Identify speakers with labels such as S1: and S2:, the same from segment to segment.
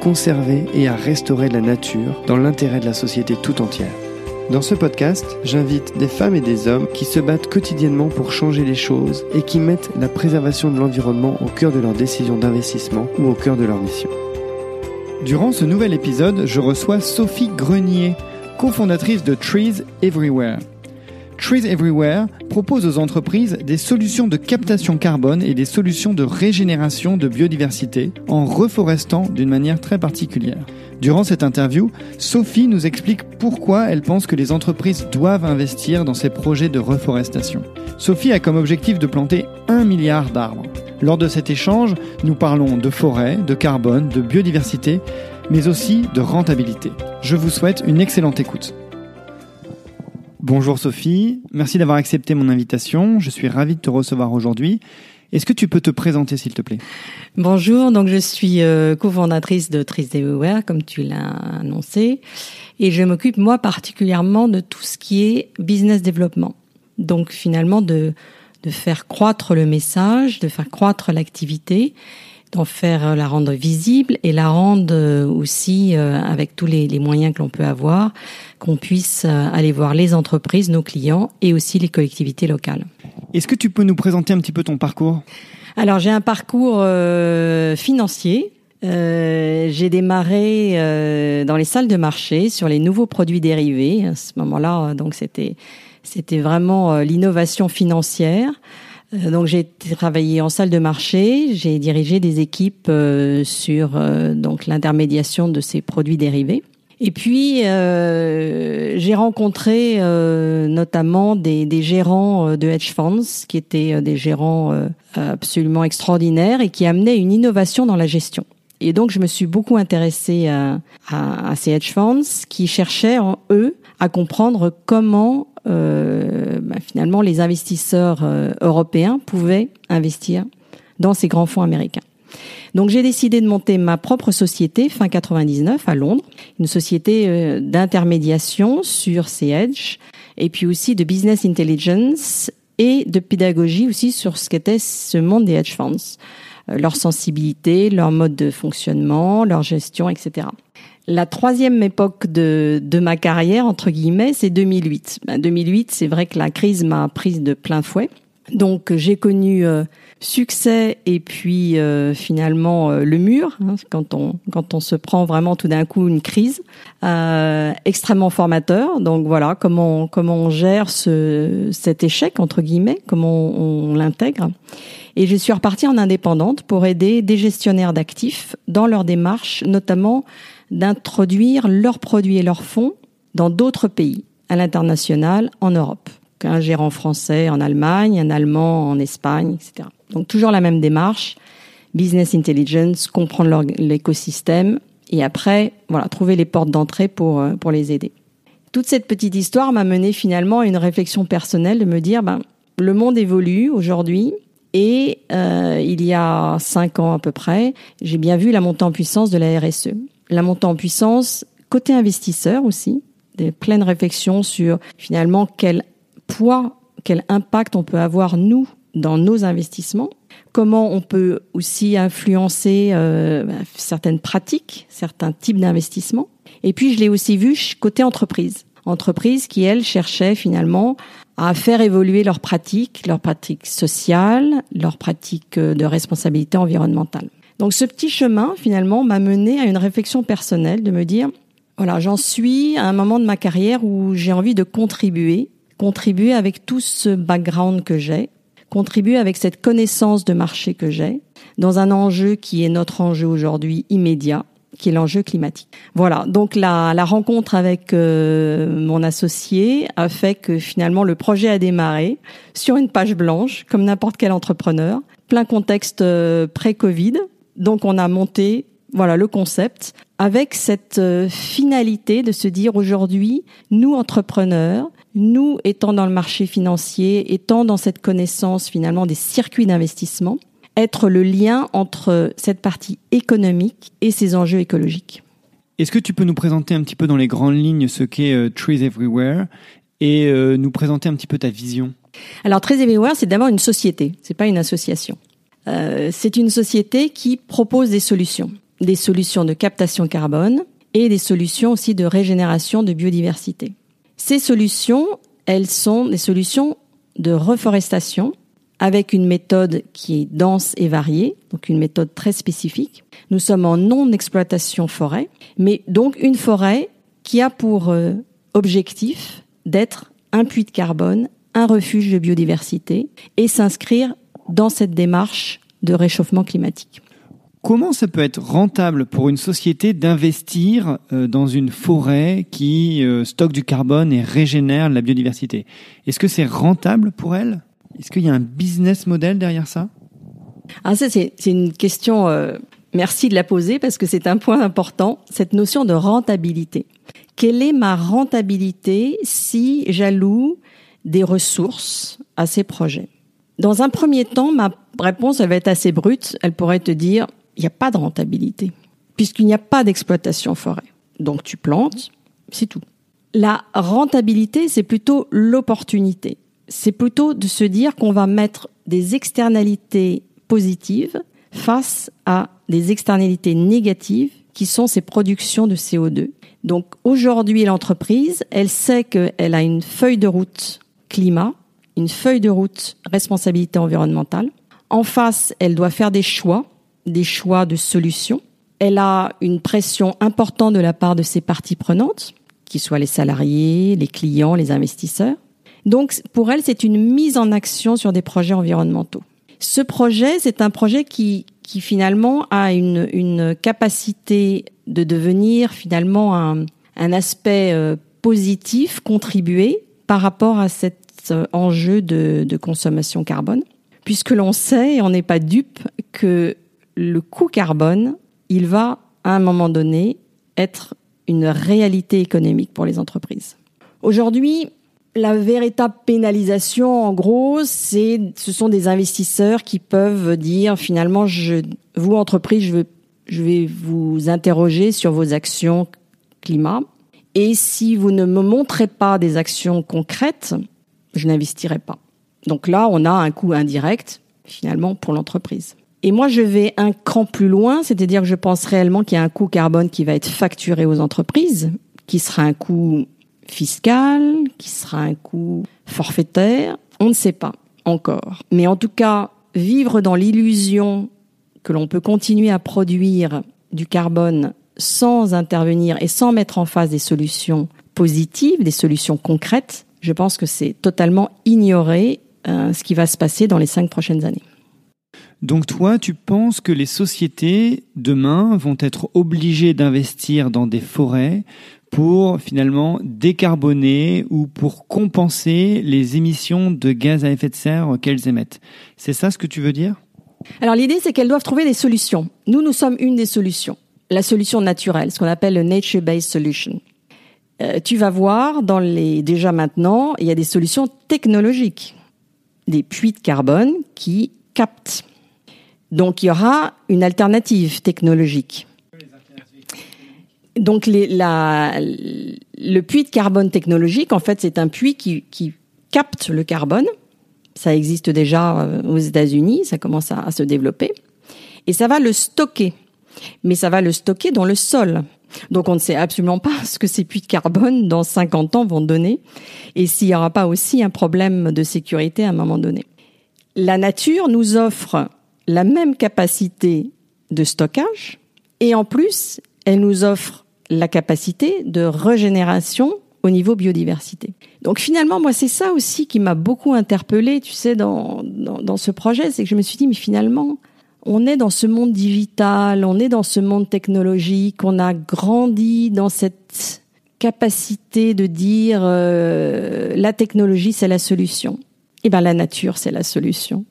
S1: conserver et à restaurer la nature dans l'intérêt de la société tout entière. Dans ce podcast, j'invite des femmes et des hommes qui se battent quotidiennement pour changer les choses et qui mettent la préservation de l'environnement au cœur de leurs décisions d'investissement ou au cœur de leur mission.
S2: Durant ce nouvel épisode, je reçois Sophie Grenier, cofondatrice de Trees Everywhere. Trees Everywhere propose aux entreprises des solutions de captation carbone et des solutions de régénération de biodiversité en reforestant d'une manière très particulière. Durant cette interview, Sophie nous explique pourquoi elle pense que les entreprises doivent investir dans ces projets de reforestation. Sophie a comme objectif de planter un milliard d'arbres. Lors de cet échange, nous parlons de forêt, de carbone, de biodiversité, mais aussi de rentabilité. Je vous souhaite une excellente écoute. Bonjour Sophie, merci d'avoir accepté mon invitation. Je suis ravi de te recevoir aujourd'hui. Est-ce que tu peux te présenter s'il te plaît?
S3: Bonjour, donc je suis euh, cofondatrice de Tris Everywhere, comme tu l'as annoncé, et je m'occupe moi particulièrement de tout ce qui est business développement. Donc finalement de de faire croître le message, de faire croître l'activité d'en faire euh, la rendre visible et la rendre euh, aussi euh, avec tous les, les moyens que l'on peut avoir, qu'on puisse aller voir les entreprises, nos clients et aussi les collectivités locales.
S2: Est-ce que tu peux nous présenter un petit peu ton parcours?
S3: Alors j'ai un parcours euh, financier. Euh, j'ai démarré euh, dans les salles de marché sur les nouveaux produits dérivés. À ce moment-là, donc c'était c'était vraiment l'innovation financière. Euh, donc j'ai travaillé en salle de marché, j'ai dirigé des équipes euh, sur euh, donc l'intermédiation de ces produits dérivés. Et puis euh, j'ai rencontré euh, notamment des, des, gérants de hedge funds qui étaient des gérants absolument extraordinaires et qui amenaient une innovation dans la gestion. Et donc je me suis beaucoup intéressée à, à, à ces hedge funds qui cherchaient en eux à comprendre comment euh, bah, finalement les investisseurs euh, européens pouvaient investir dans ces grands fonds américains. Donc j'ai décidé de monter ma propre société fin 99 à Londres, une société euh, d'intermédiation sur ces hedges et puis aussi de business intelligence et de pédagogie aussi sur ce qu'était ce monde des hedge funds, euh, leur sensibilité, leur mode de fonctionnement, leur gestion, etc. La troisième époque de, de ma carrière, entre guillemets, c'est 2008. Ben, 2008, c'est vrai que la crise m'a prise de plein fouet. Donc j'ai connu euh, succès et puis euh, finalement euh, le mur hein, quand on quand on se prend vraiment tout d'un coup une crise extrêmement formateur. Donc voilà comment comment on gère ce cet échec entre guillemets, comment on l'intègre. Et je suis repartie en indépendante pour aider des gestionnaires d'actifs dans leur démarche, notamment d'introduire leurs produits et leurs fonds dans d'autres pays, à l'international, en Europe. Un gérant français en Allemagne, un allemand en Espagne, etc. Donc toujours la même démarche, business intelligence, comprendre l'écosystème et après, voilà, trouver les portes d'entrée pour, euh, pour les aider. Toute cette petite histoire m'a mené finalement à une réflexion personnelle de me dire, ben, le monde évolue aujourd'hui et euh, il y a cinq ans à peu près, j'ai bien vu la montée en puissance de la RSE la montée en puissance côté investisseur aussi, des pleines réflexions sur finalement quel poids, quel impact on peut avoir nous dans nos investissements, comment on peut aussi influencer euh, bah, certaines pratiques, certains types d'investissements. Et puis je l'ai aussi vu côté entreprise, entreprise qui elle cherchait finalement à faire évoluer leurs pratiques, leurs pratiques sociales, leurs pratiques de responsabilité environnementale. Donc ce petit chemin, finalement, m'a mené à une réflexion personnelle de me dire, voilà, j'en suis à un moment de ma carrière où j'ai envie de contribuer, contribuer avec tout ce background que j'ai, contribuer avec cette connaissance de marché que j'ai, dans un enjeu qui est notre enjeu aujourd'hui immédiat, qui est l'enjeu climatique. Voilà, donc la, la rencontre avec euh, mon associé a fait que finalement le projet a démarré sur une page blanche, comme n'importe quel entrepreneur, plein contexte euh, pré-Covid, donc on a monté voilà le concept avec cette euh, finalité de se dire aujourd'hui, nous entrepreneurs, nous étant dans le marché financier, étant dans cette connaissance finalement des circuits d'investissement, être le lien entre cette partie économique et ces enjeux écologiques.
S2: Est-ce que tu peux nous présenter un petit peu dans les grandes lignes ce qu'est euh, Trees Everywhere et euh, nous présenter un petit peu ta vision?
S3: Alors Trees Everywhere, c'est d'abord une société, c'est pas une association. Euh, c'est une société qui propose des solutions, des solutions de captation carbone et des solutions aussi de régénération de biodiversité. Ces solutions, elles sont des solutions de reforestation avec une méthode qui est dense et variée, donc une méthode très spécifique. Nous sommes en non-exploitation forêt, mais donc une forêt qui a pour euh, objectif d'être un puits de carbone, un refuge de biodiversité et s'inscrire dans cette démarche de réchauffement climatique.
S2: Comment ça peut être rentable pour une société d'investir euh, dans une forêt qui euh, stocke du carbone et régénère la biodiversité? Est-ce que c'est rentable pour elle? Est-ce qu'il y a un business model derrière ça?
S3: Ah, ça, c'est, une question, euh, merci de la poser parce que c'est un point important, cette notion de rentabilité. Quelle est ma rentabilité si j'alloue des ressources à ces projets? Dans un premier temps, ma réponse, elle va être assez brute. Elle pourrait te dire, il n'y a pas de rentabilité, puisqu'il n'y a pas d'exploitation forêt. Donc tu plantes, c'est tout. La rentabilité, c'est plutôt l'opportunité c'est plutôt de se dire qu'on va mettre des externalités positives face à des externalités négatives qui sont ces productions de CO2. Donc aujourd'hui, l'entreprise, elle sait qu'elle a une feuille de route climat, une feuille de route responsabilité environnementale. En face, elle doit faire des choix, des choix de solutions. Elle a une pression importante de la part de ses parties prenantes, qui soient les salariés, les clients, les investisseurs. Donc pour elle, c'est une mise en action sur des projets environnementaux. Ce projet, c'est un projet qui, qui finalement a une, capacité de devenir finalement un, un aspect euh, positif, contribuer par rapport à euh, enjeu de, de consommation carbone, puisque l'on sait, et on n'est pas dupe, que le coût carbone, il va à un moment donné être une réalité économique pour les entreprises. Aujourd'hui, la véritable pénalisation, en gros, c'est, ce sont des investisseurs qui peuvent dire finalement, je, vous entreprise, je, veux, je vais vous interroger sur vos actions climat. Et si vous ne me montrez pas des actions concrètes, je n'investirai pas. Donc là, on a un coût indirect finalement pour l'entreprise. Et moi, je vais un cran plus loin, c'est-à-dire que je pense réellement qu'il y a un coût carbone qui va être facturé aux entreprises, qui sera un coût fiscal, qui sera un coût forfaitaire, on ne sait pas encore. Mais en tout cas, vivre dans l'illusion que l'on peut continuer à produire du carbone sans intervenir et sans mettre en face des solutions positives, des solutions concrètes, je pense que c'est totalement ignorer euh, ce qui va se passer dans les cinq prochaines années.
S2: Donc toi, tu penses que les sociétés demain vont être obligées d'investir dans des forêts pour finalement décarboner ou pour compenser les émissions de gaz à effet de serre qu'elles émettent. C'est ça ce que tu veux dire?
S3: Alors l'idée, c'est qu'elles doivent trouver des solutions. Nous, nous sommes une des solutions. La solution naturelle, ce qu'on appelle le nature-based solution. Euh, tu vas voir dans les déjà maintenant, il y a des solutions technologiques, des puits de carbone qui captent. Donc il y aura une alternative technologique donc le puits de carbone technologique, en fait, c'est un puits qui, qui, capte le carbone. Ça existe déjà euh, aux États-Unis, ça commence à, se développer. Et ça va le stocker. Mais ça va le stocker dans le sol. Donc on ne sait absolument pas ce que ces puits de carbone dans 50 ans vont donner et s'il n'y aura pas aussi un problème de sécurité à un moment donné. La nature nous offre la même capacité de stockage et en plus, elle nous offre la capacité de régénération au niveau biodiversité. Donc finalement, moi, c'est ça aussi qui m'a beaucoup interpellée, tu sais, dans, dans, ce projet, c'est que je me suis dit, mais finalement, on est dans ce monde digital, on est dans ce monde technologique, on a grandi dans cette capacité de dire euh, la technologie, c'est la solution. Eh ben la nature, c'est la solution.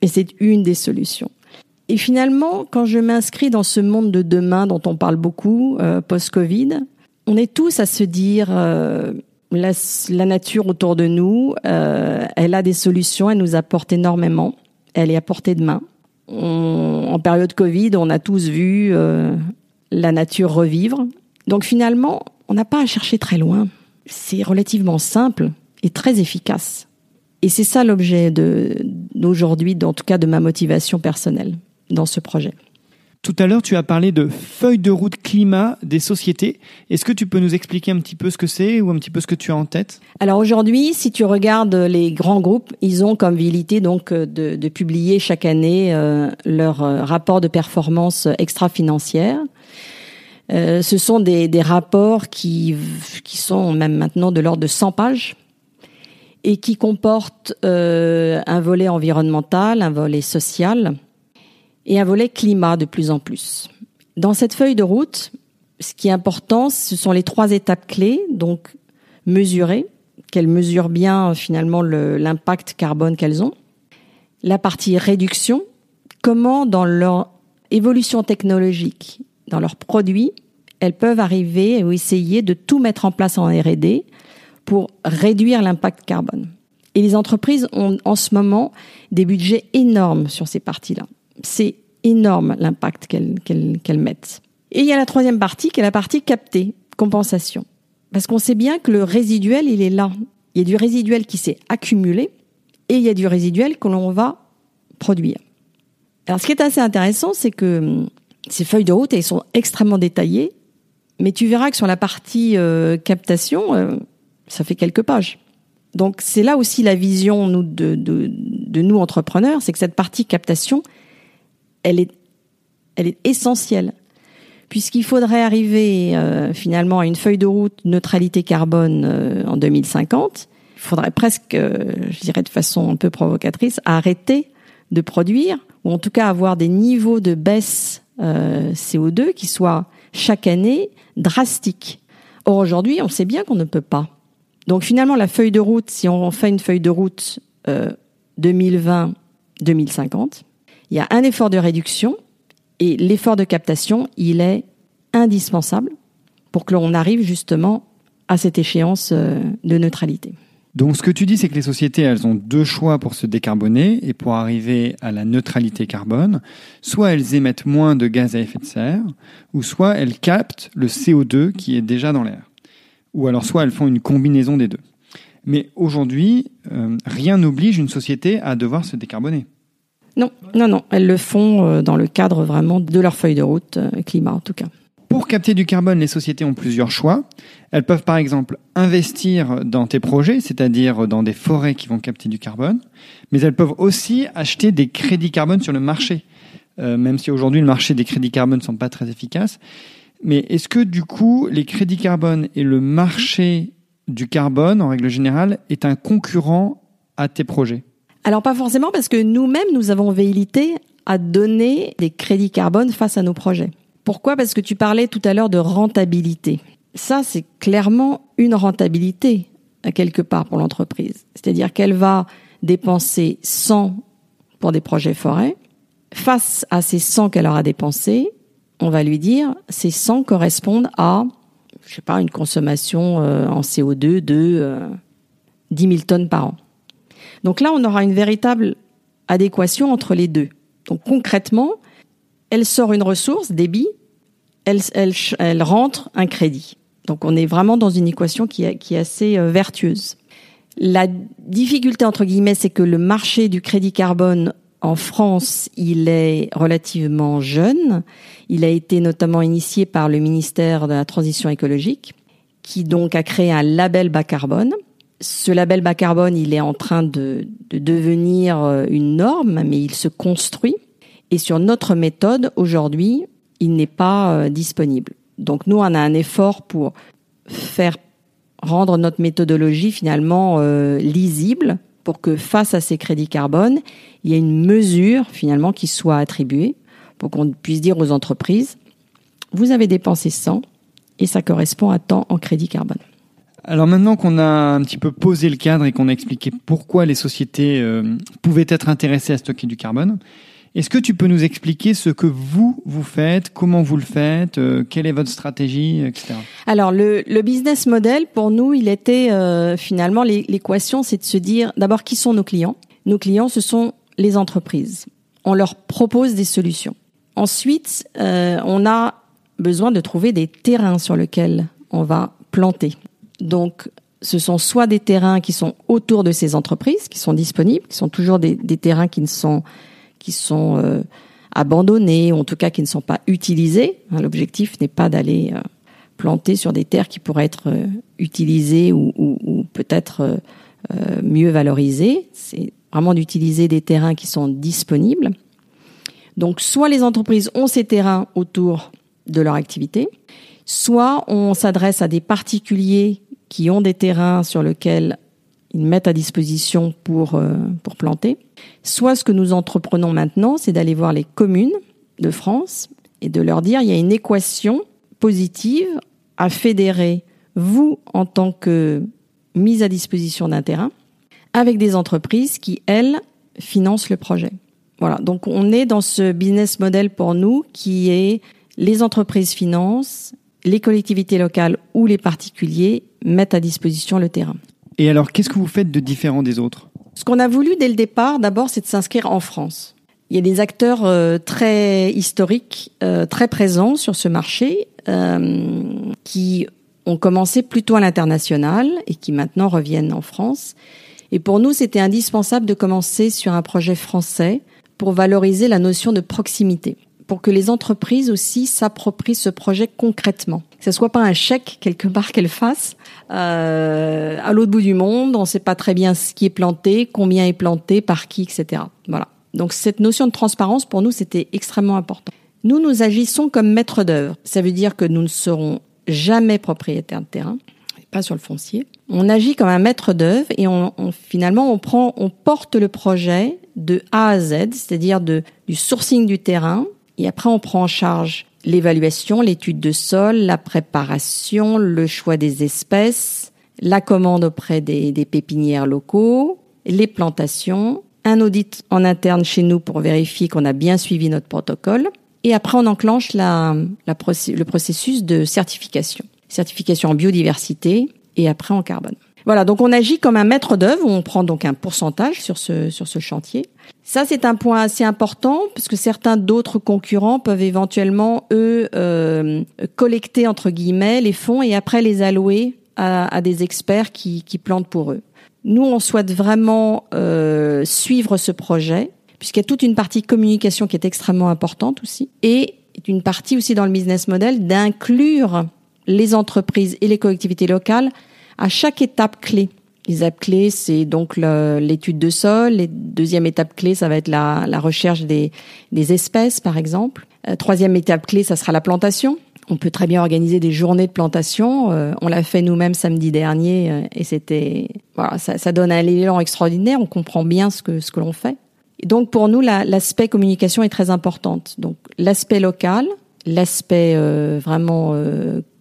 S3: Et c'est une des solutions. Et finalement, quand je m'inscris dans ce monde de demain dont on parle beaucoup, euh, post-Covid, on est tous à se dire, euh, la, la, nature autour de nous, euh, elle a des solutions, elle nous apporte énormément, elle est à portée de main. En période Covid, on a tous vu euh, la nature revivre. Donc finalement, on n'a pas à chercher très loin. C'est relativement simple et très efficace. Et c'est ça l'objet d'aujourd'hui, en tout cas de ma motivation personnelle dans ce projet.
S2: Tout à l'heure, tu as parlé de feuille de route climat des sociétés. Est-ce que tu peux nous expliquer un petit peu ce que c'est ou un petit peu ce que tu as en tête?
S3: Alors aujourd'hui, si tu regardes les grands groupes, ils ont comme vérité donc de, de publier chaque année euh, leur euh, rapport de performance extra-financière. Euh, ce sont des, rapports qui, sont même maintenant de l'ordre de 100 pages et qui comportent euh, un volet environnemental, un volet social et un volet climat de plus en plus. Dans cette feuille de route, ce qui est important, ce sont les trois étapes clés, donc mesurer, qu'elles mesurent bien finalement l'impact carbone qu'elles ont. La partie réduction, comment dans leur évolution technologique, dans leurs produits, elles peuvent arriver ou essayer de tout mettre en place en R&D pour réduire l'impact carbone. Et les entreprises ont en ce moment des budgets énormes sur ces parties-là c'est énorme l'impact qu'elles mettent. Et il y a la troisième partie qui est la partie captée, compensation. Parce qu'on sait bien que le résiduel, il est là. Il y a du résiduel qui s'est accumulé et il y a du résiduel que l'on va produire. Alors ce qui est assez intéressant, c'est que hum, ces feuilles de route, elles sont extrêmement détaillées, mais tu verras que sur la partie euh, captation, euh, ça fait quelques pages. Donc c'est là aussi la vision de, de nous entrepreneurs, c'est que cette partie captation, elle est, elle est essentielle. Puisqu'il faudrait arriver euh, finalement à une feuille de route neutralité carbone euh, en 2050, il faudrait presque, euh, je dirais de façon un peu provocatrice, arrêter de produire, ou en tout cas avoir des niveaux de baisse CO2 qui soient chaque année drastiques. Or aujourd'hui, on sait bien qu'on ne peut pas. Donc finalement, la feuille de route, si on fait une feuille de route 2020-2050, il y a un effort de réduction et l'effort de captation, il est indispensable pour que l'on arrive justement à cette échéance euh, de neutralité.
S2: Donc ce que tu dis, c'est que les sociétés, elles ont deux choix pour se décarboner et pour arriver à la neutralité carbone. Soit elles émettent moins de gaz à effet de serre, ou soit elles captent le CO2 qui est déjà dans l'air. Ou alors soit elles font une combinaison des deux. Mais aujourd'hui, euh, rien n'oblige une société à devoir se décarboner.
S3: Non, non, non. Elles le font euh, dans le cadre vraiment de leur feuille de route, euh, climat en tout cas.
S2: Pour capter du carbone, les sociétés ont plusieurs choix. Elles peuvent par exemple investir dans tes projets, c'est-à-dire dans des forêts qui vont capter du carbone, mais elles peuvent aussi acheter des crédits carbone sur le marché, euh, même si aujourd'hui le marché des crédits carbone ne sont pas très efficaces. Mais est-ce que du coup les crédits carbone et le marché du carbone en règle générale est un concurrent à tes projets?
S3: Alors pas forcément parce que nous-mêmes, nous avons véhilité à donner des crédits carbone face à nos projets. Pourquoi? Parce que tu parlais tout à l'heure de rentabilité. Ça, c'est clairement une rentabilité à quelque part pour l'entreprise. C'est-à-dire qu'elle va dépenser 100 pour des projets forêts. Face à ces 100 qu'elle aura dépensés, on va lui dire ces 100 correspondent à, je sais pas, une consommation euh, en CO2 de 10 euh, 000 tonnes par an. Donc là, on aura une véritable adéquation entre les deux. Donc concrètement, elle sort une ressource, débit, elle, elle, elle rentre un crédit. Donc on est vraiment dans une équation qui est, qui est assez euh, vertueuse. La difficulté, entre guillemets, c'est que le marché du crédit carbone en France, il est relativement jeune. Il a été notamment initié par le ministère de la Transition écologique, qui donc a créé un label bas carbone ce label bas carbone, il est en train de, devenir euh, une norme, mais il se construit. Et sur notre méthode, aujourd'hui, il n'est pas euh, disponible. Donc nous, on a un effort pour faire rendre notre méthodologie finalement euh, lisible pour que face à ces crédits carbone, il y ait une mesure finalement qui soit attribuée pour qu'on puisse dire aux entreprises, vous avez dépensé 100 et ça correspond à tant en crédit carbone.
S2: Alors maintenant qu'on a un petit peu posé le cadre et qu'on a expliqué pourquoi les sociétés euh, pouvaient être intéressées à stocker du carbone, Est-ce que tu peux nous expliquer ce que vous, vous faites, comment vous le faites, euh, quelle est votre stratégie, etc.
S3: Alors, le, le business model, pour nous, il était euh, finalement, l'équation, c'est de se dire, d'abord, qui sont nos clients? Nos clients, ce sont les entreprises. On leur propose des solutions. Ensuite, euh, on a besoin de trouver des terrains sur lesquels on va planter. Donc, ce sont soit des terrains qui sont autour de ces entreprises, qui sont disponibles, qui sont toujours des, des terrains qui ne sont qui sont euh, abandonnés, ou en tout cas qui ne sont pas utilisés. Hein, l'objectif n'est pas d'aller euh, planter sur des terres qui pourraient être euh, utilisées ou, ou, ou peut-être mieux valorisées. C'est vraiment d'utiliser des terrains qui sont disponibles. Donc, soit les entreprises ont ces terrains autour de leur activité, soit on s'adresse à des particuliers qui ont des terrains sur lesquels ils mettent à disposition pour, euh, pour planter. Soit ce que nous entreprenons maintenant, c'est d'aller voir les communes de France et de leur dire il y a une équation positive à fédérer vous en tant que mise à disposition d'un terrain avec des entreprises qui, elles, financent le projet. Voilà, donc on est dans ce business model pour nous qui est les entreprises financent, les collectivités locales ou les particuliers mettent à disposition le terrain.
S2: Et alors, qu'est-ce que vous faites de différent des autres?
S3: Ce qu'on a voulu dès le départ, d'abord, c'est de s'inscrire en France. Il y a des acteurs euh, très historiques, euh, très présents sur ce marché, euh, qui ont commencé plutôt à l'international et qui maintenant reviennent en France. Et pour nous, c'était indispensable de commencer sur un projet français pour valoriser la notion de proximité pour que les entreprises aussi s'approprient ce projet concrètement. Que ce soit pas un chèque quelque part qu'elles fassent euh, à l'autre bout du monde, on ne sait pas très bien ce qui est planté, combien est planté, par qui, etc. Voilà. Donc cette notion de transparence pour nous c'était extrêmement important. Nous nous agissons comme maîtres d'œuvre. Ça veut dire que nous ne serons jamais propriétaires de terrain, pas sur le foncier. On agit comme un maître d'œuvre et on, on, finalement on prend, on porte le projet de A à Z, c'est-à-dire de du sourcing du terrain et après, on prend en charge l'évaluation, l'étude de sol, la préparation, le choix des espèces, la commande auprès des, pépinières locaux, les plantations, un audit en interne chez nous pour vérifier qu'on a bien suivi notre protocole. Et après, on enclenche la le processus de certification. Certification en biodiversité et après en carbone. Voilà, donc on agit comme un maître d'œuvre, on prend donc un pourcentage sur ce, sur ce chantier. Ça, c'est un point assez important, puisque certains d'autres concurrents peuvent éventuellement, eux, euh, collecter, entre guillemets, les fonds et après les allouer à, des experts qui, qui plantent pour eux. Nous, on souhaite vraiment euh, suivre ce projet, puisqu'il y a toute une partie communication qui est extrêmement importante aussi, et une partie aussi dans le business model d'inclure les entreprises et les collectivités locales à chaque étape clé. Les étapes clés, c'est donc l'étude de sol. Les deuxième étape clé, ça va être la, recherche des, espèces, par exemple. Euh, troisième étape clé, ça sera la plantation. On peut très bien organiser des journées de plantation. Euh, on l'a fait nous-mêmes samedi dernier euh, et c'était voilà, ça, donne un élan extraordinaire. On comprend bien ce que ce que l'on fait. Donc pour nous, l'aspect communication est très importante. Donc l'aspect local, l'aspect vraiment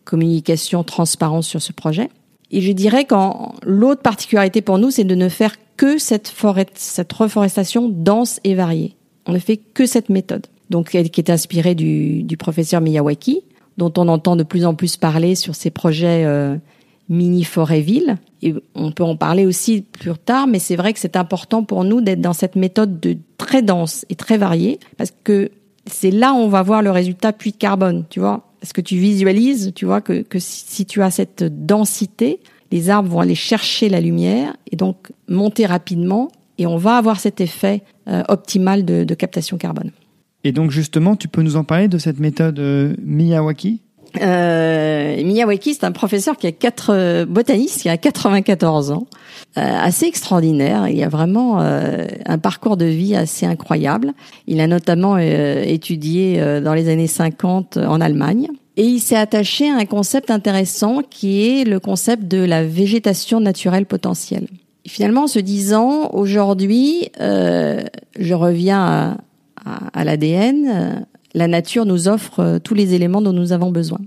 S3: communication, transparence sur ce projet et je dirais qu'en l'autre particularité pour nous, c'est de ne faire que cette, forêt, cette reforestation dense et variée. On ne fait que cette méthode, donc qui est inspirée du, du professeur Miyawaki, dont on entend de plus en plus parler sur ses projets euh, mini forêt ville. Et on peut en parler aussi plus tard, mais c'est vrai que c'est important pour nous d'être dans cette méthode de très dense et très variée, parce que c'est là où on va voir le résultat puits de carbone, tu vois. Est-ce que tu visualises, tu vois, que, si tu as cette densité, les arbres vont aller chercher la lumière et donc monter rapidement et on va avoir cet effet euh, optimal de, de, captation carbone.
S2: Et donc justement, tu peux nous en parler de cette méthode euh, Miyawaki?
S3: Euh, Miyawaki, c'est un professeur qui a quatre euh, botaniste qui a 94 ans, euh, assez extraordinaire. Il a vraiment euh, un parcours de vie assez incroyable. Il a notamment euh, étudié euh, dans les années 50 en Allemagne. Et il s'est attaché à un concept intéressant qui est le concept de la végétation naturelle potentielle. Finalement, en se disant, aujourd'hui, je reviens à, à l'ADN, la nature nous offre euh, tous les éléments dont nous avons besoin.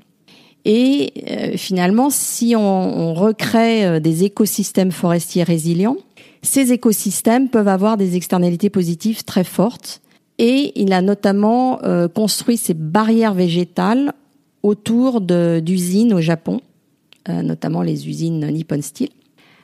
S3: Et euh, finalement, si on, recrée euh, des écosystèmes forestiers résilients, ces écosystèmes peuvent avoir des externalités positives très fortes Et il a notamment construit ces barrières végétales autour d'usines au Japon, notamment les usines Nippon Steel,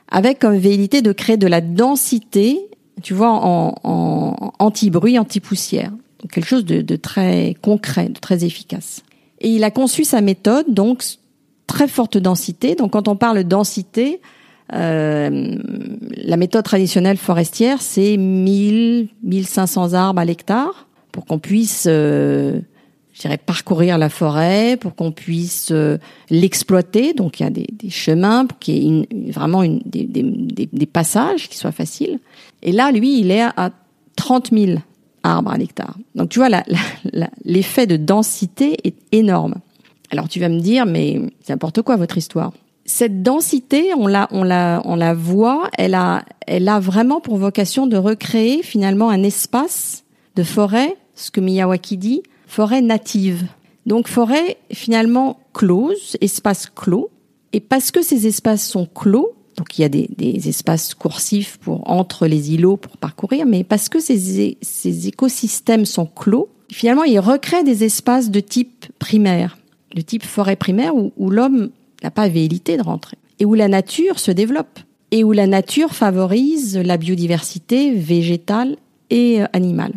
S3: avec comme vérité de créer de la densité, tu vois, en, en anti-bruit, anti-poussière. Quelque chose de, très concret, de très efficace. Et il a conçu sa méthode, donc très forte densité. Donc quand on parle de densité, euh, la méthode traditionnelle forestière, c'est 1000, 1500 arbres à l'hectare pour qu'on puisse, euh, je dirais, parcourir la forêt, pour qu'on puisse euh, l'exploiter. Donc il y a des, chemins, pour qu'il y ait vraiment des, passages qui soient faciles. Et là, lui, il est à 30 000 arbres à l'hectare. Donc tu vois, l'effet de densité est énorme. Alors tu vas me dire, mais c'est n'importe quoi votre histoire. Cette densité, on la voit, elle a, elle a vraiment pour vocation de recréer finalement un espace de forêt, ce que Miyawaki dit, forêt native. Donc forêt finalement close, espace clos. Et parce que ces espaces sont clos, donc il y a des, espaces coursifs pour entre les îlots pour parcourir, mais parce que ces, écosystèmes sont clos, finalement ils recréent des espaces de type primaire, de type forêt primaire où, où l'homme n'a pas velléité de rentrer et où la nature se développe et où la nature favorise la biodiversité végétale et euh, animale.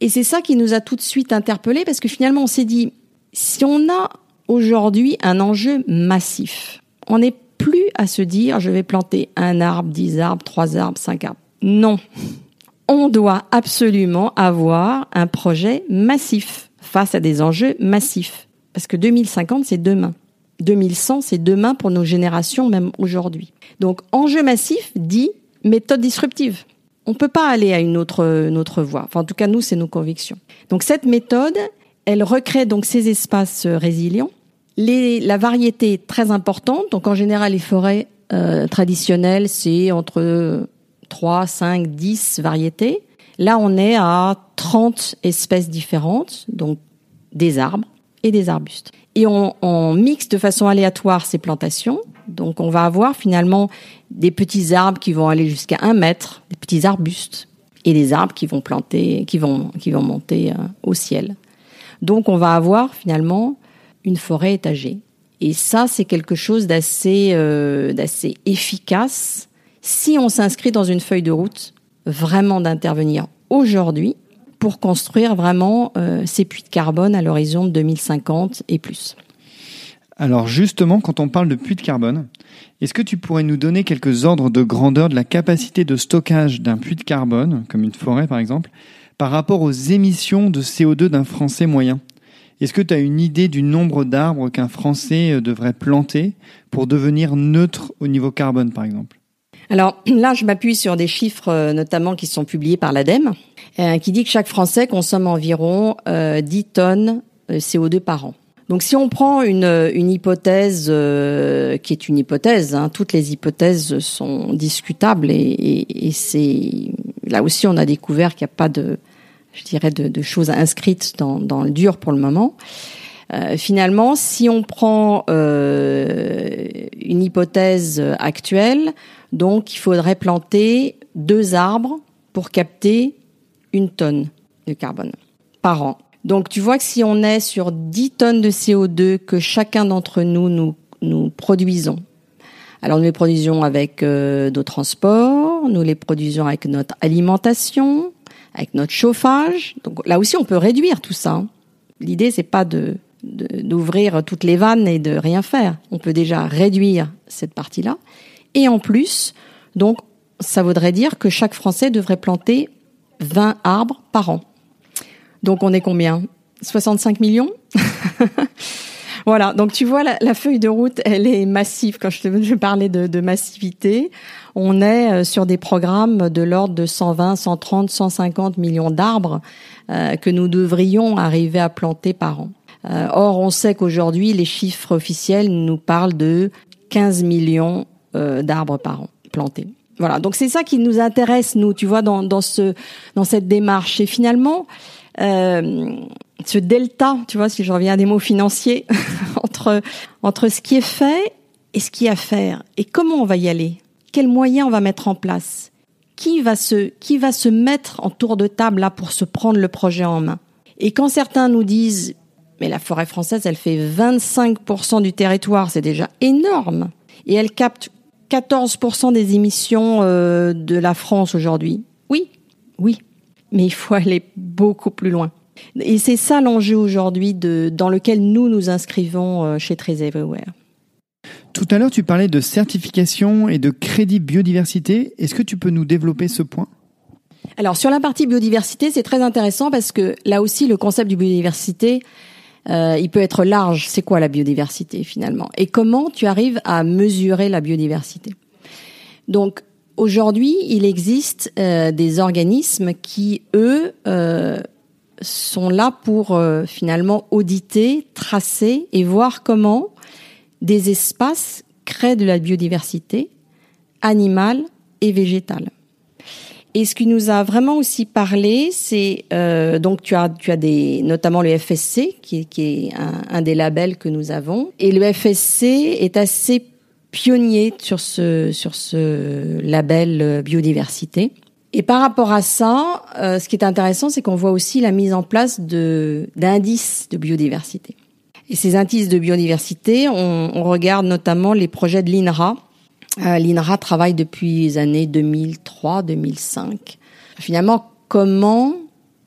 S3: Et c'est ça qui nous a tout de suite interpellés parce que finalement on s'est dit si on a aujourd'hui un enjeu massif, on est plus à se dire je vais planter un arbre, dix arbres, trois arbres, cinq arbres. Non. On doit absolument avoir un projet massif face à des enjeux massifs. Parce que 2050, c'est demain. 2100, c'est demain pour nos générations, même aujourd'hui. Donc, enjeu massif dit méthode disruptive. On ne peut pas aller à une autre, voie. En tout cas, nous, c'est nos convictions. Donc, cette méthode, elle recrée donc ces espaces résilients les, la variété est très importante. Donc en général, les forêts euh, traditionnelles, c'est entre 3, 5, 10 variétés. Là, on est à 30 espèces différentes, donc des arbres et des arbustes. Et on, on mixe de façon aléatoire ces plantations. Donc on va avoir finalement des petits arbres qui vont aller jusqu'à un mètre, des petits arbustes, et des arbres qui vont planter, qui vont, qui vont monter euh, au ciel. Donc on va avoir finalement une forêt étagée. Et ça, c'est quelque chose d'assez euh, d'assez efficace si on s'inscrit dans une feuille de route, vraiment d'intervenir aujourd'hui pour construire vraiment euh, ces puits de carbone à l'horizon de 2050 et plus.
S2: Alors justement, quand on parle de puits de carbone, est-ce que tu pourrais nous donner quelques ordres de grandeur de la capacité de stockage d'un puits de carbone, comme une forêt par exemple, par rapport aux émissions de CO2 d'un Français moyen? Est-ce que tu as une idée du nombre d'arbres qu'un Français euh, devrait planter pour devenir neutre au niveau carbone, par exemple?
S3: Alors là, je m'appuie sur des chiffres euh, notamment qui sont publiés par l'ADEME, euh, qui dit que chaque Français consomme environ 10 tonnes CO2 par an. Donc si on prend une, hypothèse qui est une hypothèse, hein, toutes les hypothèses sont discutables et, et, et c'est là aussi on a découvert qu'il n'y a pas de je dirais, de, de choses inscrites dans, dans, le dur pour le moment. Euh, finalement, si on prend euh, une hypothèse actuelle, donc il faudrait planter deux arbres pour capter une tonne de carbone par an. Donc tu vois que si on est sur 10 tonnes de CO2 que chacun d'entre nous, nous nous produisons, alors nous les produisons avec euh, nos transports, nous les produisons avec notre alimentation, avec notre chauffage. Donc là aussi, on peut réduire tout ça. Hein. L'idée, c'est pas de d'ouvrir toutes les vannes et de rien faire. On peut déjà réduire cette partie-là. Et en plus, donc, ça voudrait dire que chaque Français devrait planter 20 arbres par an. Donc on est combien? 65 millions? Voilà, donc tu vois, la, feuille de route, elle est massive. Quand je, te, parlais de, de massivité, on est euh, sur des programmes de l'ordre de 120, 130, 150 millions d'arbres euh, que nous devrions arriver à planter par an. Euh, or, on sait qu'aujourd'hui, les chiffres officiels nous parlent de 15 millions d'arbres par an plantés. Voilà, donc c'est ça qui nous intéresse, nous, tu vois, dans, dans, ce, dans cette démarche. Et finalement, ce delta, tu vois, si je reviens à des mots financiers, entre, entre ce qui est fait et ce qui est à faire. Et comment on va y aller? Quels moyens on va mettre en place qui va se qui va se mettre en tour de table là pour se prendre le projet en main? Et quand certains nous disent mais la forêt française, elle fait 25% du territoire, c'est déjà énorme. Et elle capte 14% des émissions euh, de la France aujourd'hui. Oui, oui, mais il faut aller beaucoup plus loin. Et c'est ça l'enjeu aujourd'hui dans lequel nous nous inscrivons euh, chez Trees Everywhere.
S2: Tout à l'heure, tu parlais de certification et de crédit biodiversité. Est-ce que tu peux nous développer ce point?
S3: Alors, sur la partie biodiversité, c'est très intéressant parce que là aussi, le concept de biodiversité, euh, il peut être large. C'est quoi la biodiversité finalement? Et comment tu arrives à mesurer la biodiversité? Donc, aujourd'hui, il existe euh, des organismes qui, eux, euh, sont là pour euh, finalement auditer, tracer et voir comment des espaces créent de la biodiversité animale et végétale. Et ce qui nous a vraiment aussi parlé, c'est euh, donc tu as tu as des notamment le FSC qui, qui est un, un, des labels que nous avons et le FSC est assez pionnier sur ce sur ce label euh, biodiversité. Et par rapport à ça, euh, ce qui est intéressant, c'est qu'on voit aussi la mise en place de d'indices de biodiversité. Et ces indices de biodiversité, on, on regarde notamment les projets de l'INRA. Euh, L'INRA travaille depuis les années 2003-2005. Finalement, comment,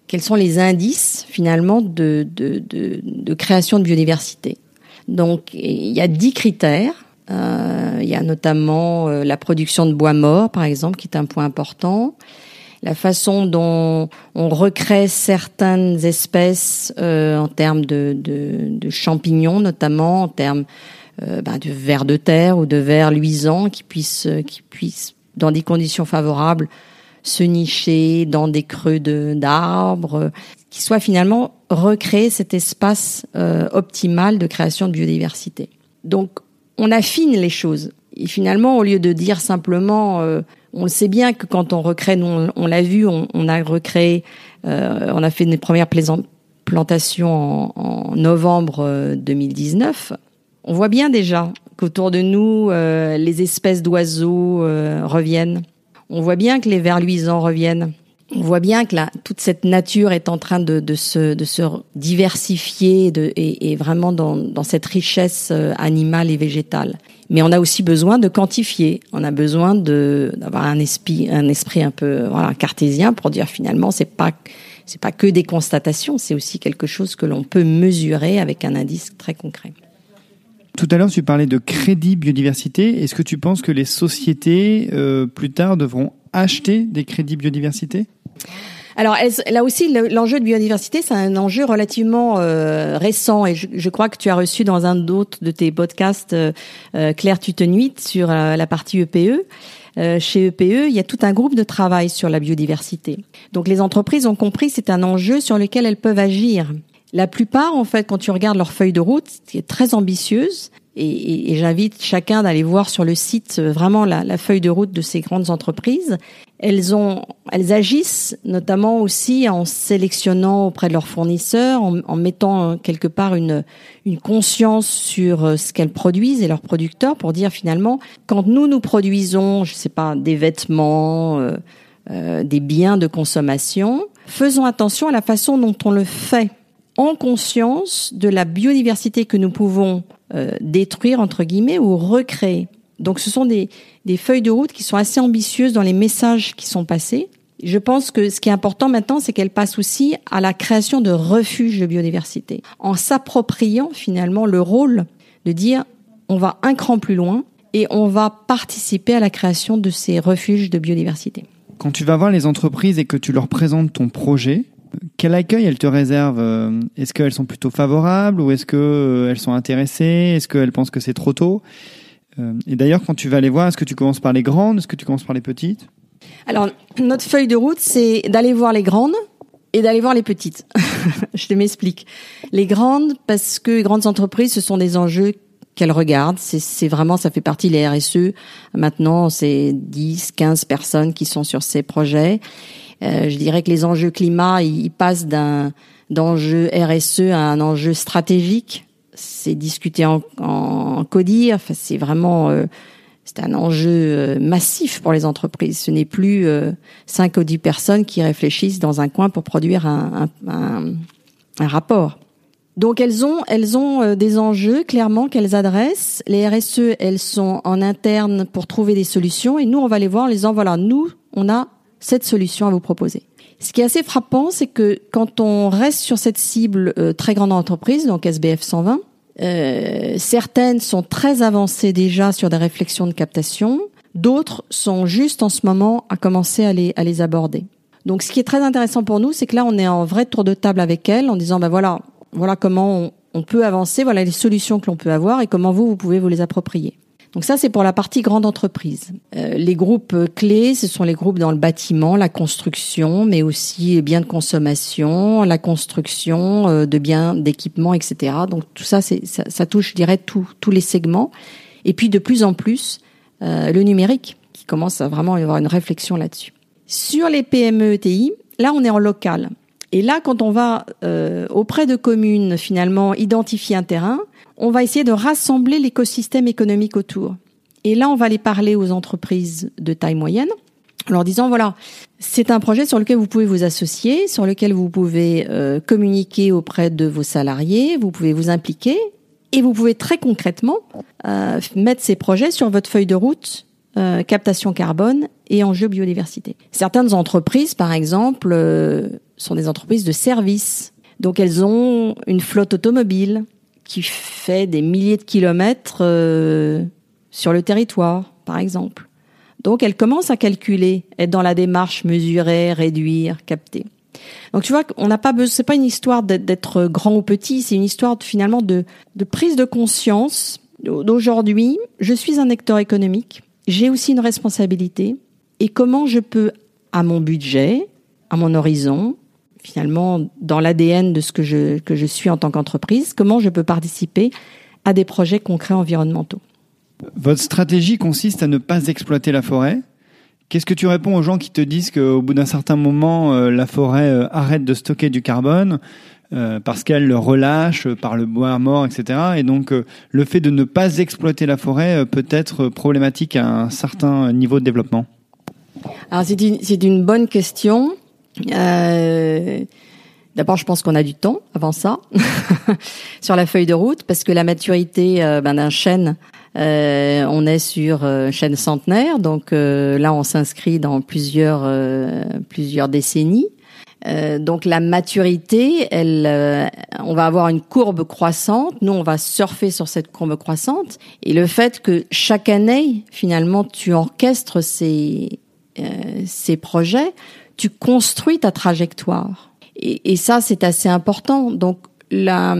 S3: quels sont les indices finalement de, de, de, de création de biodiversité? Donc, il y a dix critères. Euh, il y a notamment euh, la production de bois mort, par exemple, qui est un point important la façon dont on recrée certaines espèces euh, en termes de, de, de, champignons, notamment en termes euh, ben, de vers de terre ou de vers luisants qui puissent, qui puissent, dans des conditions favorables, se nicher dans des creux d'arbres, qui soit finalement recréer cet espace euh, optimal de création de biodiversité. Donc, on affine les choses. Et finalement, au lieu de dire simplement euh, on le sait bien que quand on recrée, on, l'a vu, on, a recréé, euh, on a fait une première plantations en, novembre 2019. Euh, on voit bien déjà qu'autour de nous, euh, les espèces d'oiseaux reviennent. On voit bien que les vers luisants reviennent. On voit bien que là, toute cette nature est en train de, se, de se diversifier de, et, vraiment dans, dans cette richesse animale et végétale. Mais on a aussi besoin de quantifier. On a besoin d'avoir un esprit, un esprit un peu cartésien pour dire finalement c'est pas c'est pas que des constatations, c'est aussi quelque chose que l'on peut mesurer avec un indice très concret.
S2: Tout à l'heure, tu parlais de crédit biodiversité. Est-ce que tu penses que les sociétés, euh, plus tard, devront acheter des crédits biodiversité?
S3: Alors là aussi, l'enjeu de biodiversité, c'est un enjeu relativement euh, récent et je, crois que tu as reçu dans un d'autres de tes podcasts euh, euh Claire Tutenuit sur euh, la partie EPE. E. chez EPE, il y a tout un groupe de travail sur la biodiversité. Donc les entreprises ont compris que c'est un enjeu sur lequel elles peuvent agir. La plupart, en fait, quand tu regardes leur feuille de route, qui est très ambitieuse, et, et, j'invite chacun d'aller voir sur le site vraiment la, la, feuille de route de ces grandes entreprises. Elles ont, elles agissent notamment aussi en sélectionnant auprès de leurs fournisseurs, en, en mettant quelque part une, une conscience sur euh, ce qu'elles produisent et leurs producteurs pour dire finalement, quand nous nous produisons, je sais pas, des vêtements, euh, euh, des biens de consommation, faisons attention à la façon dont on le fait, en conscience de la biodiversité que nous pouvons euh, détruire entre guillemets ou recréer. Donc ce sont des, des feuilles de route qui sont assez ambitieuses dans les messages qui sont passés. Je pense que ce qui est important maintenant, c'est qu'elles passent aussi à la création de refuges de biodiversité, en s'appropriant finalement le rôle de dire on va un cran plus loin et on va participer à la création de ces refuges de biodiversité.
S2: Quand tu vas voir les entreprises et que tu leur présentes ton projet, quel accueil elles te réservent euh, Est-ce qu'elles sont plutôt favorables ou est-ce qu'elles euh, sont intéressées? Est-ce qu'elles pensent que c'est trop tôt? Et d'ailleurs, quand tu vas les voir, est-ce que tu commences par les grandes Est-ce que tu commences par les petites?
S3: Alors, notre feuille de route, c'est d'aller voir les grandes et d'aller voir les petites. Je te m'explique. Les grandes, parce que les grandes entreprises, ce sont des enjeux qu'elles regardent. C'est vraiment, ça fait partie des RSE. Maintenant, c'est 10, 15 personnes qui sont sur ces projets. Euh, je dirais que les enjeux climat, ils passent d'un d'enjeu RSE à un enjeu stratégique. C'est discuté en, en, CODIR. Enfin, c'est vraiment, euh, c'est un enjeu euh, massif pour les entreprises. Ce n'est plus euh, 5 ou 10 personnes qui réfléchissent dans un coin pour produire un, un, un, rapport. Donc elles ont elles ont des enjeux clairement qu'elles adressent. Les RSE elles sont en interne pour trouver des solutions et nous on va les voir en les disant voilà nous on a cette solution à vous proposer. Ce qui est assez frappant c'est que quand on reste sur cette cible euh, très grande entreprise donc SBF 120 euh, certaines sont très avancées déjà sur des réflexions de captation, d'autres sont juste en ce moment à commencer à les, aborder. Donc ce qui est très intéressant pour nous, c'est que là on est en vrai tour de table avec elles en disant ben voilà, voilà comment on, on peut avancer, voilà les solutions que l'on peut avoir et comment vous vous pouvez vous les approprier. Donc ça, c'est pour la partie grande entreprise. Euh, les groupes clés, ce sont les groupes dans le bâtiment, la construction, mais aussi les biens de consommation, la construction euh, de biens d'équipement, etc. Donc tout ça, ça, touche, je dirais, tous les segments. Et puis de plus en plus, euh, le numérique, qui commence à vraiment avoir une réflexion là-dessus. Sur les PME ETI, là, on est en local. Et là, quand on va euh, auprès de communes, finalement, identifier un terrain, on va essayer de rassembler l'écosystème économique autour. Et là, on va aller parler aux entreprises de taille moyenne, en leur disant, voilà, c'est un projet sur lequel vous pouvez vous associer, sur lequel vous pouvez euh, communiquer auprès de vos salariés, vous pouvez vous impliquer, et vous pouvez très concrètement euh, mettre ces projets sur votre feuille de route euh, captation carbone et enjeux biodiversité. Certaines entreprises, par exemple, euh, sont des entreprises de services. Donc elles ont une flotte automobile qui fait des milliers de kilomètres euh, sur le territoire, par exemple. Donc elles commencent à calculer, être dans la démarche mesurer, réduire, capter. Donc tu vois, on n'a pas besoin. C'est pas une histoire d'être grand ou petit, c'est une histoire de, finalement de, de prise de conscience. D'aujourd'hui, je suis un acteur économique j'ai aussi une responsabilité et comment je peux, à mon budget, à mon horizon, finalement dans l'ADN de ce que je, que je suis en tant qu'entreprise, comment je peux participer à des projets concrets environnementaux?
S2: Votre stratégie consiste à ne pas exploiter la forêt. Qu'est-ce que tu réponds aux gens qui te disent qu'au bout d'un certain moment, euh, la forêt euh, arrête de stocker du carbone? Euh, parce qu'elle le relâche par le bois mort, etc. Et donc euh, le fait de ne pas exploiter la forêt euh, peut être problématique à un certain niveau de développement.
S3: Alors c'est une, une bonne question. Euh, D'abord, je pense qu'on a du temps avant ça sur la feuille de route parce que la maturité euh, ben, d'un chêne, euh, on est sur euh, chêne centenaire, donc là on s'inscrit dans plusieurs plusieurs décennies. Euh, donc la maturité, elle, euh, on va avoir une courbe croissante. Nous, on va surfer sur cette courbe croissante. Et le fait que chaque année, finalement, tu orchestres ces euh, ces projets, tu construis ta trajectoire. Et, et ça, c'est assez important. Donc, là,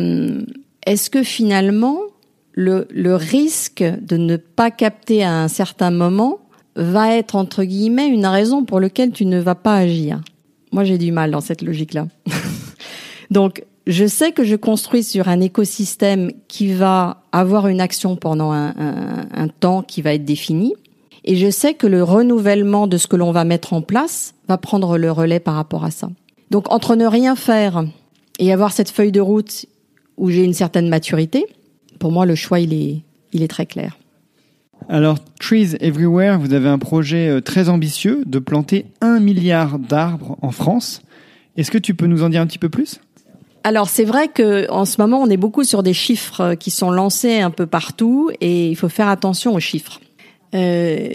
S3: est-ce que finalement, le, le risque de ne pas capter à un certain moment va être entre guillemets une raison pour laquelle tu ne vas pas agir? Moi, j'ai du mal dans cette logique-là. Donc, je sais que je construis sur un écosystème qui va avoir une action pendant un, temps qui va être défini. Et je sais que le renouvellement de ce que l'on va mettre en place va prendre le relais par rapport à ça. Donc, entre ne rien faire et avoir cette feuille de route où j'ai une certaine maturité, pour moi, le choix, il est, il est très clair.
S2: Alors, Trees Everywhere, vous avez un projet euh, très ambitieux de planter un milliard d'arbres en France. Est-ce que tu peux nous en dire un petit peu plus?
S3: Alors c'est vrai que en ce moment on est beaucoup sur des chiffres euh, qui sont lancés un peu partout et il faut faire attention aux chiffres. Euh,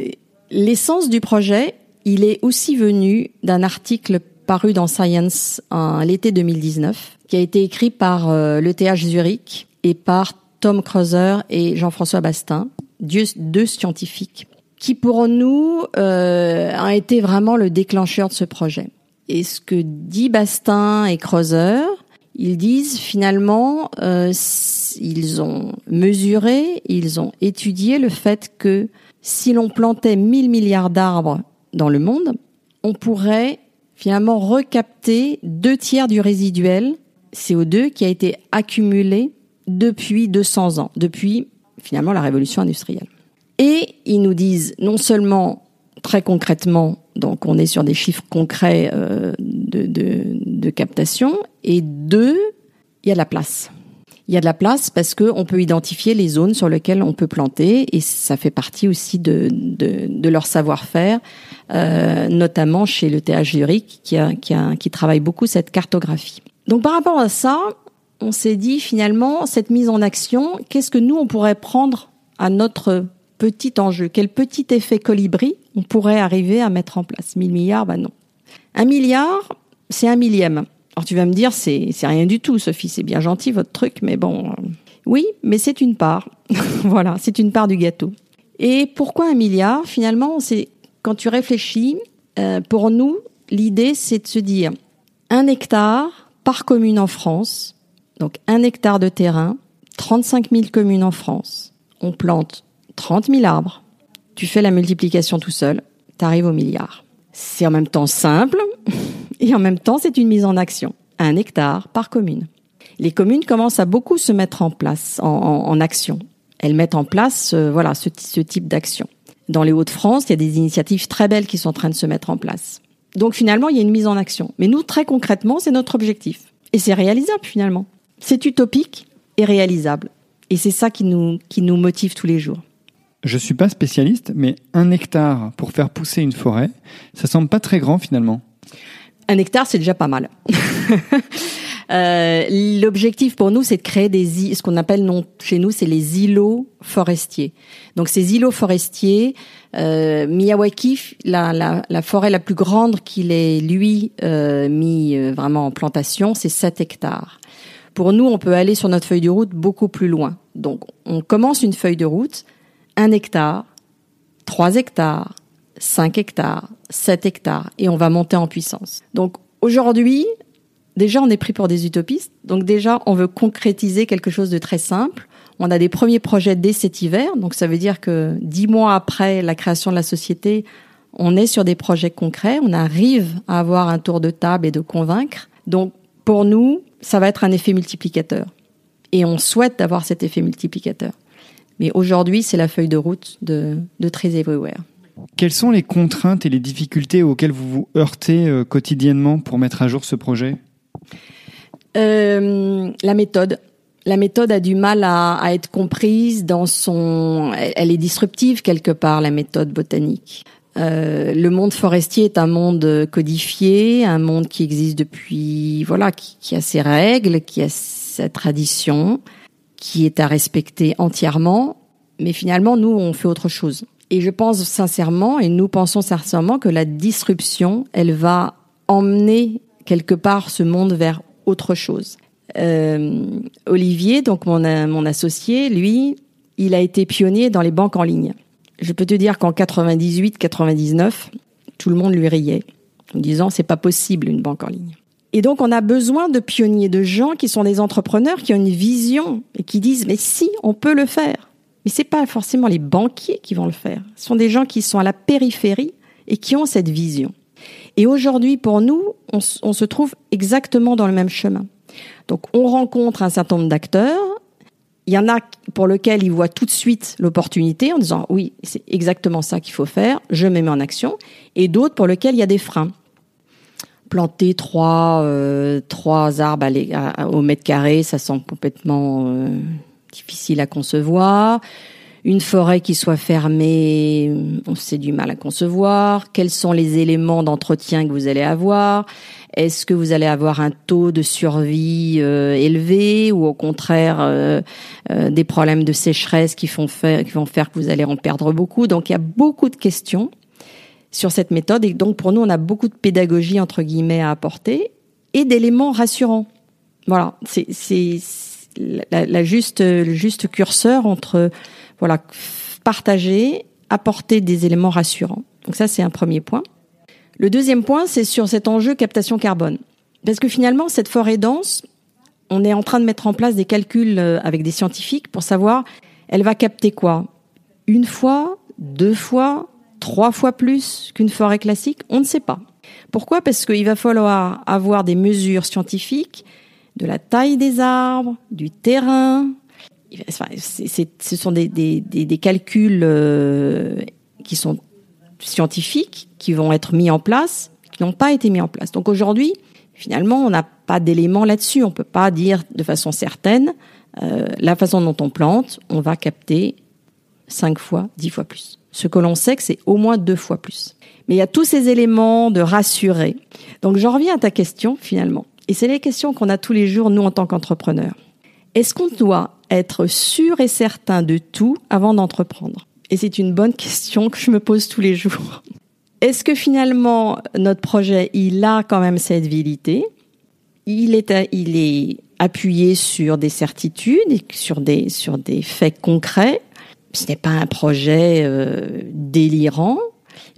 S3: L'essence du projet, il est aussi venu d'un article paru dans Science en l'été 2019, qui a été écrit par euh, l'ETH Zurich et par Tom Kreuzer et Jean-François Bastin, deux scientifiques qui pour nous euh, a été vraiment le déclencheur de ce projet. Et ce que dit Bastin et Creuser, ils disent finalement, euh, ils ont mesuré, ils ont étudié le fait que si l'on plantait 1000 milliards d'arbres dans le monde, on pourrait finalement recapter deux tiers du résiduel CO2 qui a été accumulé depuis 200 ans, depuis finalement la révolution industrielle. Et ils nous disent non seulement très concrètement, donc on est sur des chiffres concrets euh, de, de, de captation, et deux, il y a de la place. Il y a de la place parce que on peut identifier les zones sur lesquelles on peut planter et ça fait partie aussi de, de, de leur savoir-faire, euh, notamment chez le TH Zurich qui, a, qui, a, qui travaille beaucoup cette cartographie. Donc par rapport à ça, on s'est dit finalement cette mise en action, qu'est-ce que nous on pourrait prendre à notre petit enjeu? Quel petit effet colibri on pourrait arriver à mettre en place? 1000 milliards, bah non. Un milliard, c'est un millième. Alors tu vas me dire, c'est c'est rien du tout, Sophie, c'est bien gentil votre truc, mais bon, euh, oui, mais c'est une part. voilà, c'est une part du gâteau. Et pourquoi un milliard? Finalement, c'est quand tu réfléchis, euh, pour nous, l'idée c'est de se dire un hectare par commune en France, donc un hectare de terrain, 35 000 communes en France. On plante 30 000 arbres. Tu fais la multiplication tout seul, tu arrives au milliard. C'est en même temps simple, et en même temps, c'est une mise en action. Un hectare par commune. Les communes commencent à beaucoup se mettre en place, en, action. Elles mettent en place, euh, voilà, ce type d'action. Dans les Hauts-de-France, il y a des initiatives très belles qui sont en train de se mettre en place. Donc finalement, il y a une mise en action. Mais nous, très concrètement, c'est notre objectif. Et c'est réalisable finalement. C'est utopique et réalisable. Et c'est ça qui nous, qui nous motive tous les jours.
S2: Je suis pas spécialiste, mais un hectare pour faire pousser une forêt, ça semble pas très grand finalement.
S3: Un hectare, c'est déjà pas mal. euh, L'objectif pour nous, c'est de créer des ce qu'on appelle non chez nous, c'est les îlots forestiers. Donc ces îlots forestiers, euh, Miyawaki, la, la, la, forêt la plus grande qu'il ait lui euh, mis euh, vraiment en plantation, c'est 7 hectares. Pour nous, on peut aller sur notre feuille de route beaucoup plus loin. Donc on commence une feuille de route, un hectare, 3 hectares, 5 hectares, 7 hectares, et on va monter en puissance. Donc aujourd'hui, déjà on est pris pour des utopistes, donc déjà on veut concrétiser quelque chose de très simple. On a des premiers projets dès cet hiver, donc ça veut dire que dix mois après la création de la société, on est sur des projets concrets, on arrive à avoir un tour de table et de convaincre. Donc pour nous, ça va être un effet multiplicateur. Et on souhaite avoir cet effet multiplicateur. Mais aujourd'hui, c'est la feuille de route de, de Trees Everywhere.
S2: Quelles sont les contraintes et les difficultés auxquelles vous vous heurtez euh, quotidiennement pour mettre à jour ce projet?
S3: Euh, La méthode. La méthode a du mal à, à, être comprise dans son. Elle est disruptive quelque part, la méthode botanique. Euh, le monde forestier est un monde codifié, un monde qui existe depuis, voilà, qui, qui, a ses règles, qui a sa tradition, qui est à respecter entièrement. Mais finalement, nous, on fait autre chose. Et je pense sincèrement, et nous pensons sincèrement, que la disruption, elle va emmener quelque part ce monde vers autre chose. Euh, Olivier, donc mon, mon associé, lui, il a été pionnier dans les banques en ligne. Je peux te dire qu'en 98-99, tout le monde lui riait en disant c'est pas possible une banque en ligne. Et donc on a besoin de pionniers, de gens qui sont des entrepreneurs, qui ont une vision et qui disent mais si on peut le faire. Mais c'est pas forcément les banquiers qui vont le faire. Ce sont des gens qui sont à la périphérie et qui ont cette vision. Et aujourd'hui, pour nous, on, on, se trouve exactement dans le même chemin. Donc, on rencontre un certain nombre d'acteurs. Il y en a pour lesquels ils voient tout de suite l'opportunité en disant oui, c'est exactement ça qu'il faut faire, je me mets en action. Et d'autres pour lesquels il y a des freins. Planter trois, euh, trois arbres au mètre carré, ça semble complètement euh, difficile à concevoir. Une forêt qui soit fermée, on sait du mal à concevoir. Quels sont les éléments d'entretien que vous allez avoir? Est-ce que vous allez avoir un taux de survie euh, élevé ou au contraire euh, euh, des problèmes de sécheresse qui, font faire, qui vont faire que vous allez en perdre beaucoup? Donc il y a beaucoup de questions sur cette méthode et donc pour nous on a beaucoup de pédagogie entre guillemets à apporter et d'éléments rassurants. Voilà, c'est la, la, juste, le juste curseur entre voilà partager, apporter des éléments rassurants. Donc ça, c'est un premier point. Le deuxième point, c'est sur cet enjeu captation carbone. Parce que finalement, cette forêt dense, on est en train de mettre en place des calculs euh, avec des scientifiques pour savoir, elle va capter quoi? Une fois, deux fois, trois fois plus qu'une forêt classique? On ne sait pas. Pourquoi? Parce qu'il va falloir avoir des mesures scientifiques de la taille des arbres, du terrain. Ce sont des, des, des, calculs euh, qui sont scientifiques, qui vont être mis en place, qui n'ont pas été mis en place. Donc aujourd'hui, finalement, on n'a pas d'éléments là-dessus. On peut pas dire de façon certaine euh, la façon dont on plante, on va capter 5 fois, 10 fois plus. Ce que l'on sait que c'est au moins deux fois plus. Mais il y a tous ces éléments de rassurer. Donc j'en reviens à ta question finalement. Et c'est les questions qu'on a tous les jours, nous, en tant qu'entrepreneurs. Est-ce qu'on doit être sûr et certain de tout avant d'entreprendre? Et c'est une bonne question que je me pose tous les jours. Est-ce que finalement, notre projet, il a quand même cette vilité il est, il est appuyé sur des certitudes et sur des, sur des faits concrets. Ce n'est pas un projet euh, délirant,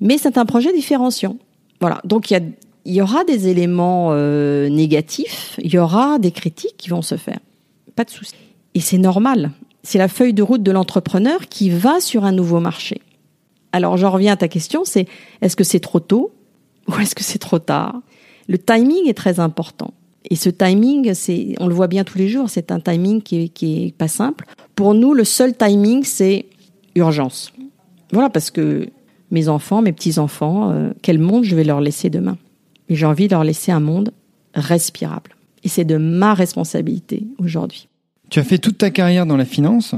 S3: mais c'est un projet différenciant. Voilà. Donc il y, a, il y aura des éléments euh, négatifs, il y aura des critiques qui vont se faire. Pas de souci. Et c'est normal. C'est la feuille de route de l'entrepreneur qui va sur un nouveau marché. Alors j'en reviens à ta question, c'est est-ce que c'est trop tôt ou est-ce que c'est trop tard? Le timing est très important. Et ce timing, c'est, on le voit bien tous les jours, c'est un timing qui est, pas simple. Pour nous, le seul timing, c'est urgence. Voilà, parce que mes enfants, mes petits-enfants, euh, quel monde je vais leur laisser demain? Et j'ai envie de leur laisser un monde respirable. Et c'est de ma responsabilité aujourd'hui.
S2: Tu as fait toute ta carrière dans la finance.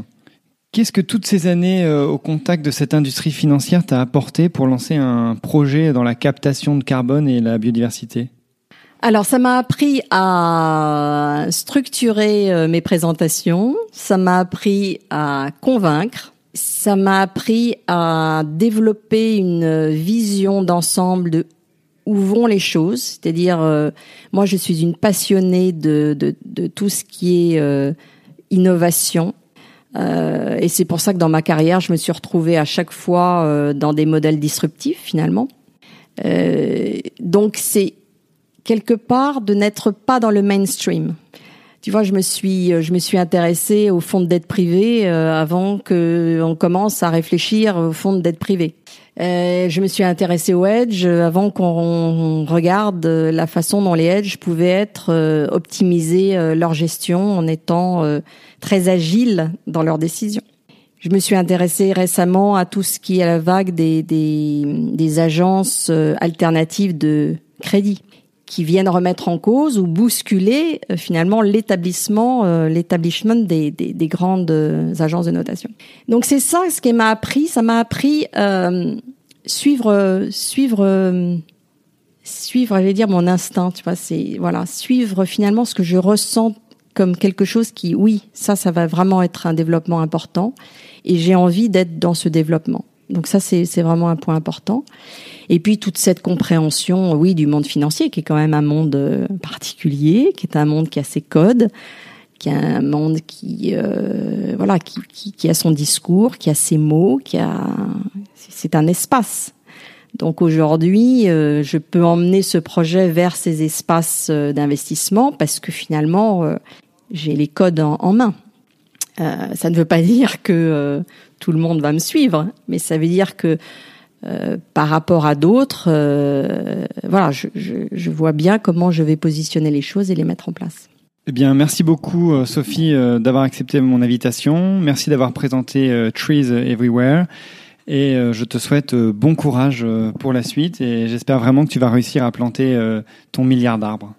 S2: Qu'est-ce que toutes ces années euh, au contact de cette industrie financière t'a apporté pour lancer un projet dans la captation de carbone et la biodiversité?
S3: Alors, ça m'a appris à structurer euh, mes présentations, ça m'a appris à convaincre, ça m'a appris à développer une vision d'ensemble de où vont les choses. C'est-à-dire, euh, moi, je suis une passionnée de, de, de tout ce qui est euh, innovation. Euh, et c'est pour ça que dans ma carrière, je me suis retrouvée à chaque fois dans des modèles disruptifs, finalement. donc, c'est quelque part de n'être pas dans le mainstream. Tu vois, je me suis, je me suis intéressée au fonds de dette privée euh, avant que on commence à réfléchir au fonds de dette privée. Euh, je me suis intéressée au hedge avant qu'on regarde la façon dont les hedges pouvaient être euh, optimisés euh, leur gestion en étant très agiles dans leurs décisions. Je me suis intéressée récemment à tout ce qui est la vague des, des, des agences alternatives de crédit qui viennent remettre en cause ou bousculer euh, finalement l'établissement, euh, l'établissement des, des, des, grandes euh, agences de notation. Donc c'est ça ce qui m'a appris. Ça m'a appris suivre, suivre, suivre, j'allais dire mon instinct. Tu vois, c'est voilà, suivre finalement ce que je ressens comme quelque chose qui, oui, ça, ça va vraiment être un développement important, et j'ai envie d'être dans ce développement. Donc ça, c'est vraiment un point important. Et puis toute cette compréhension, oui, du monde financier, qui est quand même un monde euh, particulier, qui est un monde qui a ses codes, qui est un monde qui, euh, voilà, qui, qui, qui, a son discours, qui a ses mots, qui a, c'est un espace. Donc aujourd'hui, euh, je peux emmener ce projet vers ces espaces euh, d'investissement parce que finalement, j'ai les codes en, en main. ça ne veut pas dire que tout le monde va me suivre, mais ça veut dire que euh, par rapport à d'autres, euh, voilà, je, je, je, vois bien comment je vais positionner les choses et les mettre en place.
S2: Eh bien, merci beaucoup euh, Sophie d'avoir accepté mon invitation. Merci d'avoir présenté Trees Everywhere. Et je te souhaite bon courage pour la suite et j'espère vraiment que tu vas réussir à planter ton milliard d'arbres.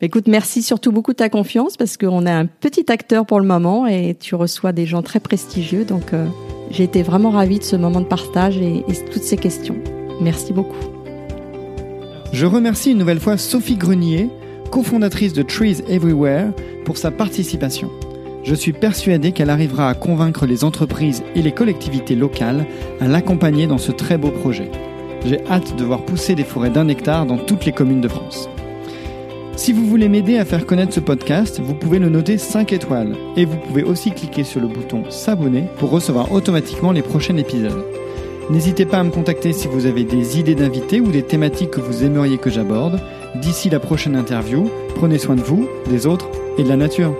S3: Bah, écoute, merci surtout beaucoup de ta confiance parce qu'on est un petit acteur pour le moment et tu reçois des gens très prestigieux. Donc, j'ai été vraiment ravie de ce moment de partage et, et toutes ces questions. Merci beaucoup.
S2: Je remercie une nouvelle fois Sophie Grenier, cofondatrice de Trees Everywhere, pour sa participation. Je suis persuadé qu'elle arrivera à convaincre les entreprises et les collectivités locales à l'accompagner dans ce très beau projet. J'ai hâte de voir pousser des forêts d'un hectare dans toutes les communes de France. Si vous voulez m'aider à faire connaître ce podcast, vous pouvez le noter 5 étoiles et vous pouvez aussi cliquer sur le bouton s'abonner pour recevoir automatiquement les prochains épisodes. N'hésitez pas à me contacter si vous avez des idées d'invités ou des thématiques que vous aimeriez que j'aborde. D'ici la prochaine interview, prenez soin de vous, des autres et de la nature.